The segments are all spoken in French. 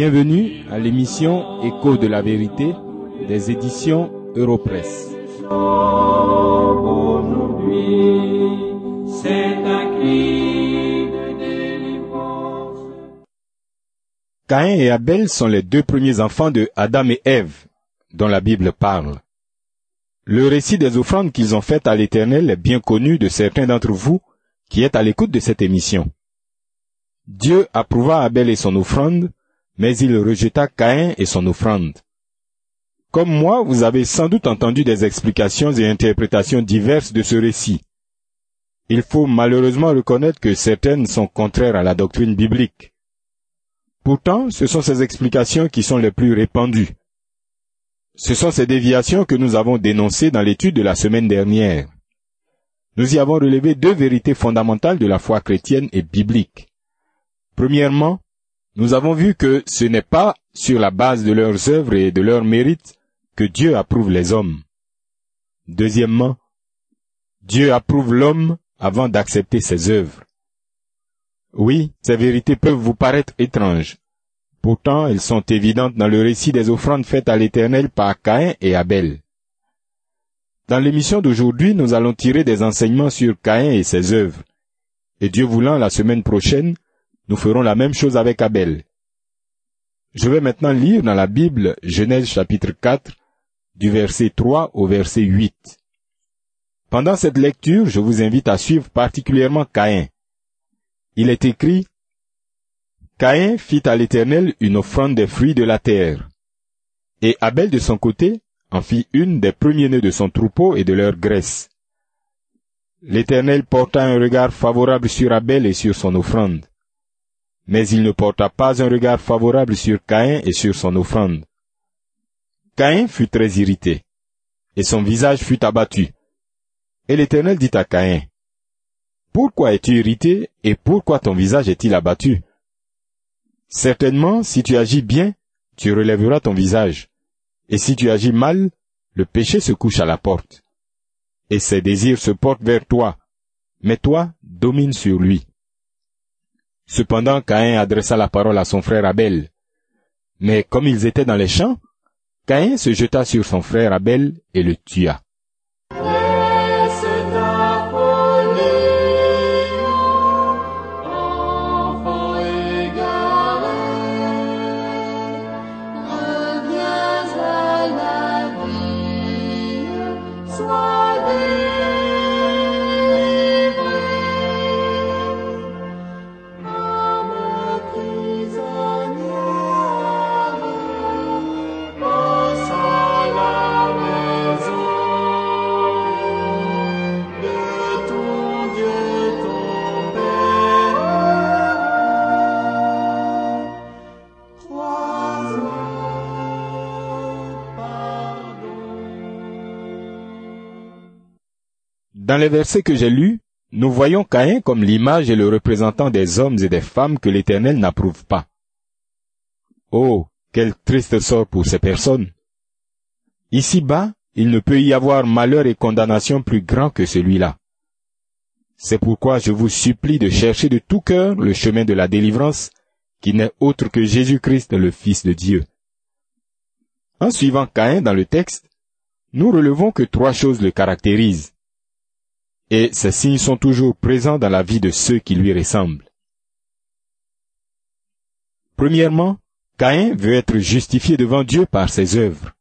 Bienvenue à l'émission Écho de la vérité des éditions délivrance. Caïn et Abel sont les deux premiers enfants de Adam et Ève, dont la Bible parle. Le récit des offrandes qu'ils ont faites à l'Éternel est bien connu de certains d'entre vous qui êtes à l'écoute de cette émission. Dieu approuva Abel et son offrande, mais il rejeta Caïn et son offrande. Comme moi, vous avez sans doute entendu des explications et interprétations diverses de ce récit. Il faut malheureusement reconnaître que certaines sont contraires à la doctrine biblique. Pourtant, ce sont ces explications qui sont les plus répandues. Ce sont ces déviations que nous avons dénoncées dans l'étude de la semaine dernière. Nous y avons relevé deux vérités fondamentales de la foi chrétienne et biblique. Premièrement, nous avons vu que ce n'est pas sur la base de leurs œuvres et de leurs mérites que Dieu approuve les hommes. Deuxièmement, Dieu approuve l'homme avant d'accepter ses œuvres. Oui, ces vérités peuvent vous paraître étranges. Pourtant, elles sont évidentes dans le récit des offrandes faites à l'Éternel par Caïn et Abel. Dans l'émission d'aujourd'hui, nous allons tirer des enseignements sur Caïn et ses œuvres. Et Dieu voulant, la semaine prochaine, nous ferons la même chose avec Abel. Je vais maintenant lire dans la Bible Genèse chapitre 4, du verset 3 au verset 8. Pendant cette lecture, je vous invite à suivre particulièrement Caïn. Il est écrit, Caïn fit à l'Éternel une offrande des fruits de la terre. Et Abel de son côté en fit une des premiers-nés de son troupeau et de leur graisse. L'Éternel porta un regard favorable sur Abel et sur son offrande. Mais il ne porta pas un regard favorable sur Caïn et sur son offrande. Caïn fut très irrité, et son visage fut abattu. Et l'Éternel dit à Caïn, Pourquoi es-tu irrité et pourquoi ton visage est-il abattu? Certainement, si tu agis bien, tu relèveras ton visage. Et si tu agis mal, le péché se couche à la porte. Et ses désirs se portent vers toi, mais toi domine sur lui. Cependant, Caïn adressa la parole à son frère Abel. Mais comme ils étaient dans les champs, Caïn se jeta sur son frère Abel et le tua. Dans les versets que j'ai lus, nous voyons Caïn comme l'image et le représentant des hommes et des femmes que l'Éternel n'approuve pas. Oh, quel triste sort pour ces personnes. Ici-bas, il ne peut y avoir malheur et condamnation plus grand que celui-là. C'est pourquoi je vous supplie de chercher de tout cœur le chemin de la délivrance, qui n'est autre que Jésus-Christ le Fils de Dieu. En suivant Caïn dans le texte, nous relevons que trois choses le caractérisent. Et ces signes sont toujours présents dans la vie de ceux qui lui ressemblent. Premièrement, Caïn veut être justifié devant Dieu par ses œuvres.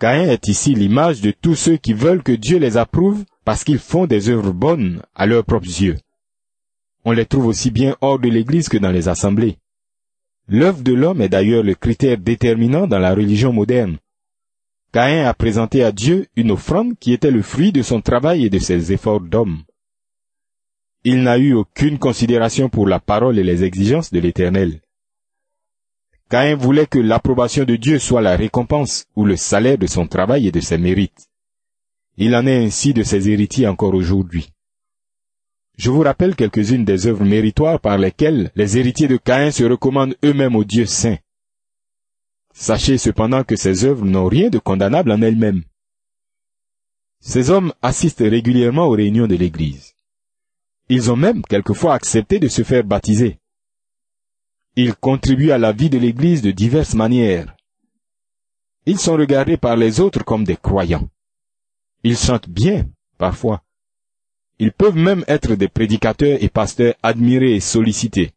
Caïn est ici l'image de tous ceux qui veulent que Dieu les approuve parce qu'ils font des œuvres bonnes à leurs propres yeux. On les trouve aussi bien hors de l'Église que dans les assemblées. L'œuvre de l'homme est d'ailleurs le critère déterminant dans la religion moderne. Caïn a présenté à Dieu une offrande qui était le fruit de son travail et de ses efforts d'homme. Il n'a eu aucune considération pour la parole et les exigences de l'Éternel. Caïn voulait que l'approbation de Dieu soit la récompense ou le salaire de son travail et de ses mérites. Il en est ainsi de ses héritiers encore aujourd'hui. Je vous rappelle quelques-unes des œuvres méritoires par lesquelles les héritiers de Caïn se recommandent eux-mêmes au Dieu saint. Sachez cependant que ces œuvres n'ont rien de condamnable en elles-mêmes. Ces hommes assistent régulièrement aux réunions de l'Église. Ils ont même quelquefois accepté de se faire baptiser. Ils contribuent à la vie de l'Église de diverses manières. Ils sont regardés par les autres comme des croyants. Ils chantent bien, parfois. Ils peuvent même être des prédicateurs et pasteurs admirés et sollicités.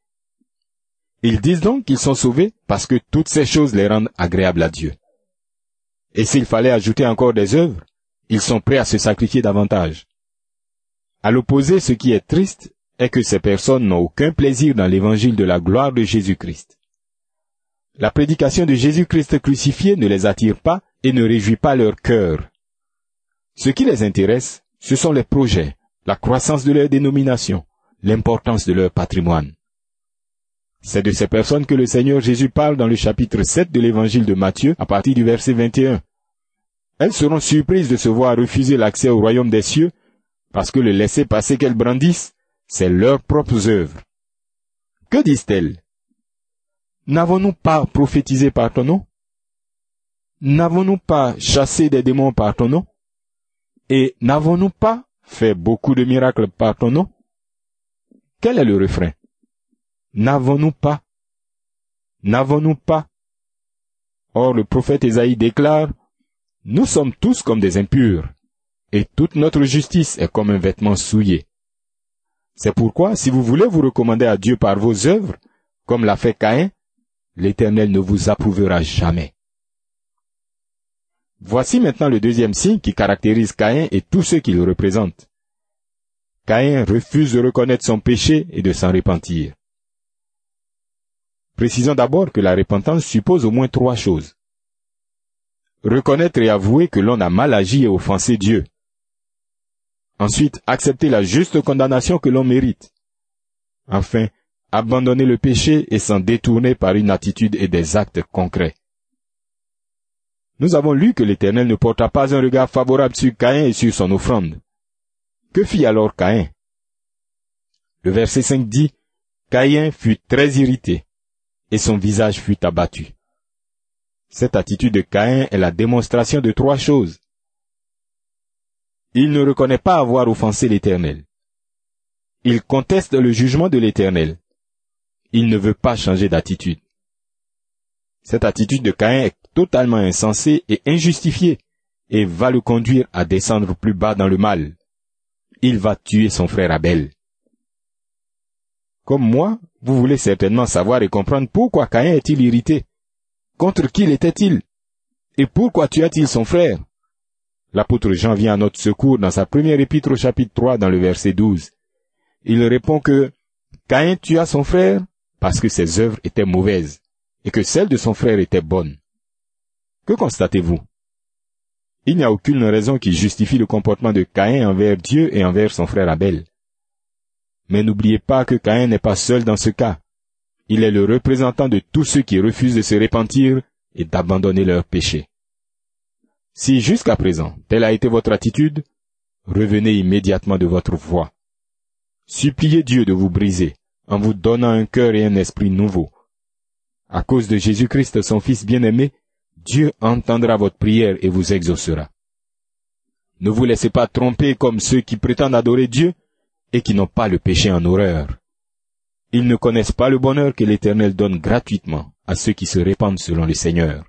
Ils disent donc qu'ils sont sauvés parce que toutes ces choses les rendent agréables à Dieu. Et s'il fallait ajouter encore des œuvres, ils sont prêts à se sacrifier davantage. À l'opposé, ce qui est triste est que ces personnes n'ont aucun plaisir dans l'évangile de la gloire de Jésus-Christ. La prédication de Jésus-Christ crucifié ne les attire pas et ne réjouit pas leur cœur. Ce qui les intéresse, ce sont les projets, la croissance de leur dénomination, l'importance de leur patrimoine. C'est de ces personnes que le Seigneur Jésus parle dans le chapitre 7 de l'évangile de Matthieu à partir du verset 21. Elles seront surprises de se voir refuser l'accès au royaume des cieux parce que le laisser-passer qu'elles brandissent, c'est leurs propres œuvres. Que disent-elles? N'avons-nous pas prophétisé par ton nom? N'avons-nous pas chassé des démons par ton nom? Et n'avons-nous pas fait beaucoup de miracles par ton nom? Quel est le refrain? N'avons-nous pas? N'avons-nous pas? Or le prophète Ésaïe déclare, Nous sommes tous comme des impurs, et toute notre justice est comme un vêtement souillé. C'est pourquoi, si vous voulez vous recommander à Dieu par vos œuvres, comme l'a fait Caïn, l'Éternel ne vous approuvera jamais. Voici maintenant le deuxième signe qui caractérise Caïn et tous ceux qui le représentent. Caïn refuse de reconnaître son péché et de s'en repentir. Précisons d'abord que la repentance suppose au moins trois choses. Reconnaître et avouer que l'on a mal agi et offensé Dieu. Ensuite, accepter la juste condamnation que l'on mérite. Enfin, abandonner le péché et s'en détourner par une attitude et des actes concrets. Nous avons lu que l'Éternel ne porta pas un regard favorable sur Caïn et sur son offrande. Que fit alors Caïn? Le verset 5 dit, Caïn fut très irrité et son visage fut abattu. Cette attitude de Caïn est la démonstration de trois choses. Il ne reconnaît pas avoir offensé l'Éternel. Il conteste le jugement de l'Éternel. Il ne veut pas changer d'attitude. Cette attitude de Caïn est totalement insensée et injustifiée et va le conduire à descendre plus bas dans le mal. Il va tuer son frère Abel. Comme moi, vous voulez certainement savoir et comprendre pourquoi Caïn est-il irrité. Contre qui l'était-il? Et pourquoi tua-t-il son frère? L'apôtre Jean vient à notre secours dans sa première épître au chapitre 3 dans le verset 12. Il répond que Caïn tua son frère parce que ses œuvres étaient mauvaises et que celles de son frère étaient bonnes. Que constatez-vous? Il n'y a aucune raison qui justifie le comportement de Caïn envers Dieu et envers son frère Abel. Mais n'oubliez pas que Caïn n'est pas seul dans ce cas. Il est le représentant de tous ceux qui refusent de se repentir et d'abandonner leurs péchés. Si jusqu'à présent telle a été votre attitude, revenez immédiatement de votre voie. Suppliez Dieu de vous briser en vous donnant un cœur et un esprit nouveau. À cause de Jésus-Christ, son Fils bien-aimé, Dieu entendra votre prière et vous exaucera. Ne vous laissez pas tromper comme ceux qui prétendent adorer Dieu et qui n'ont pas le péché en horreur. Ils ne connaissent pas le bonheur que l'Éternel donne gratuitement à ceux qui se répandent selon le Seigneur.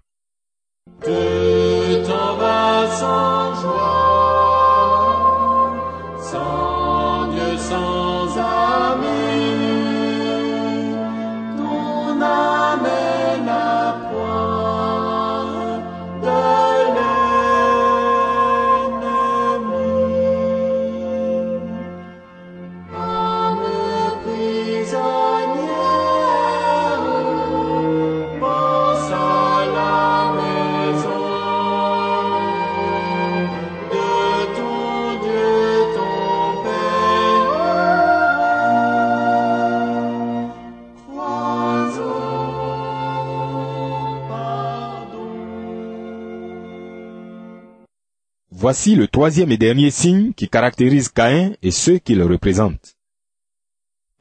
Voici le troisième et dernier signe qui caractérise Caïn et ceux qui le représentent.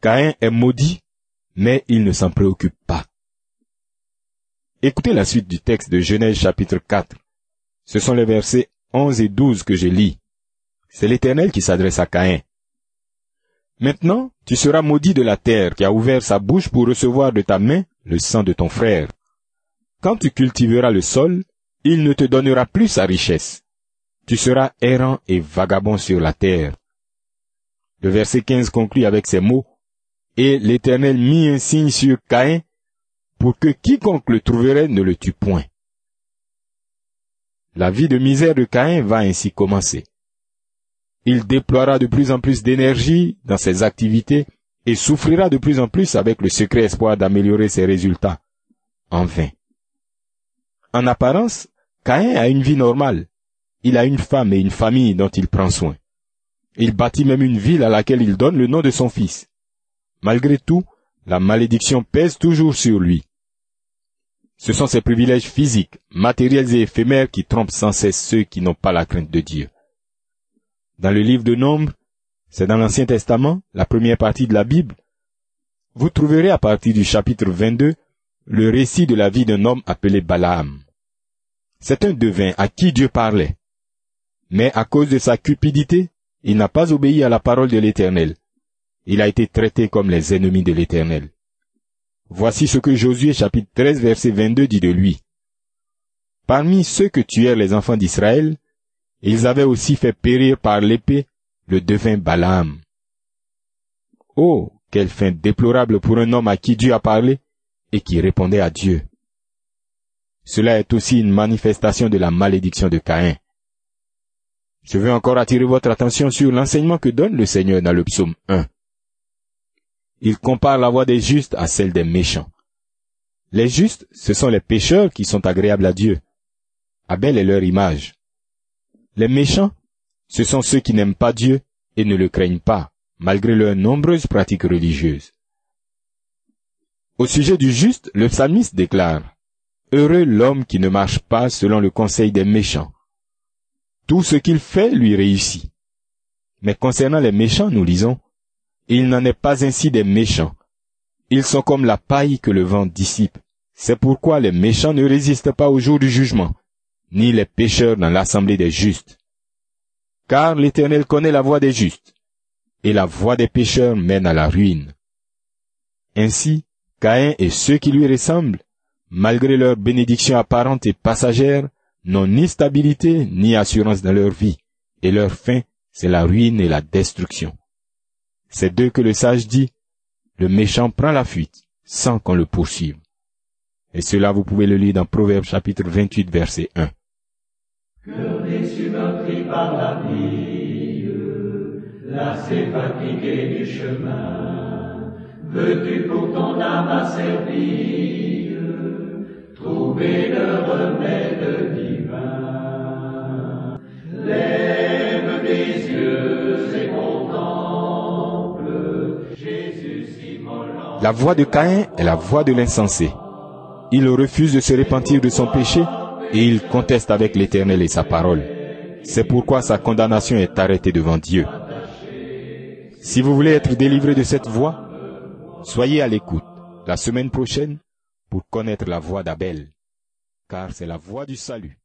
Caïn est maudit, mais il ne s'en préoccupe pas. Écoutez la suite du texte de Genèse chapitre 4. Ce sont les versets 11 et 12 que je lis. C'est l'Éternel qui s'adresse à Caïn. Maintenant, tu seras maudit de la terre qui a ouvert sa bouche pour recevoir de ta main le sang de ton frère. Quand tu cultiveras le sol, il ne te donnera plus sa richesse. Tu seras errant et vagabond sur la terre. Le verset 15 conclut avec ces mots. Et l'Éternel mit un signe sur Caïn pour que quiconque le trouverait ne le tue point. La vie de misère de Caïn va ainsi commencer. Il déploiera de plus en plus d'énergie dans ses activités et souffrira de plus en plus avec le secret espoir d'améliorer ses résultats. En vain. En apparence, Caïn a une vie normale. Il a une femme et une famille dont il prend soin. Il bâtit même une ville à laquelle il donne le nom de son fils. Malgré tout, la malédiction pèse toujours sur lui. Ce sont ses privilèges physiques, matériels et éphémères qui trompent sans cesse ceux qui n'ont pas la crainte de Dieu. Dans le livre de Nombre, c'est dans l'Ancien Testament, la première partie de la Bible, vous trouverez à partir du chapitre 22 le récit de la vie d'un homme appelé Balaam. C'est un devin à qui Dieu parlait. Mais à cause de sa cupidité, il n'a pas obéi à la parole de l'Éternel. Il a été traité comme les ennemis de l'Éternel. Voici ce que Josué chapitre 13 verset 22 dit de lui. Parmi ceux que tuèrent les enfants d'Israël, ils avaient aussi fait périr par l'épée le devin Balaam. Oh, quelle fin déplorable pour un homme à qui Dieu a parlé et qui répondait à Dieu. Cela est aussi une manifestation de la malédiction de Caïn. Je veux encore attirer votre attention sur l'enseignement que donne le Seigneur dans le psaume 1. Il compare la voix des justes à celle des méchants. Les justes, ce sont les pécheurs qui sont agréables à Dieu. Abel est leur image. Les méchants, ce sont ceux qui n'aiment pas Dieu et ne le craignent pas, malgré leurs nombreuses pratiques religieuses. Au sujet du juste, le psalmiste déclare, Heureux l'homme qui ne marche pas selon le conseil des méchants. Tout ce qu'il fait lui réussit. Mais concernant les méchants, nous lisons, Il n'en est pas ainsi des méchants. Ils sont comme la paille que le vent dissipe. C'est pourquoi les méchants ne résistent pas au jour du jugement, ni les pécheurs dans l'assemblée des justes. Car l'Éternel connaît la voie des justes, et la voie des pécheurs mène à la ruine. Ainsi, Caïn et ceux qui lui ressemblent malgré leur bénédiction apparente et passagère, n'ont ni stabilité ni assurance dans leur vie, et leur fin, c'est la ruine et la destruction. C'est d'eux que le sage dit, le méchant prend la fuite, sans qu'on le poursuive. Et cela vous pouvez le lire dans Proverbe chapitre 28 verset 1. Cœur déçu meurtri par vie, du chemin, veux-tu pour ton âme Lève yeux et contemple Jésus. La voix de Caïn est la voix de l'insensé. Il refuse de se repentir de son péché et il conteste avec l'Éternel et sa parole. C'est pourquoi sa condamnation est arrêtée devant Dieu. Si vous voulez être délivré de cette voix, soyez à l'écoute la semaine prochaine pour connaître la voix d'Abel, car c'est la voix du salut.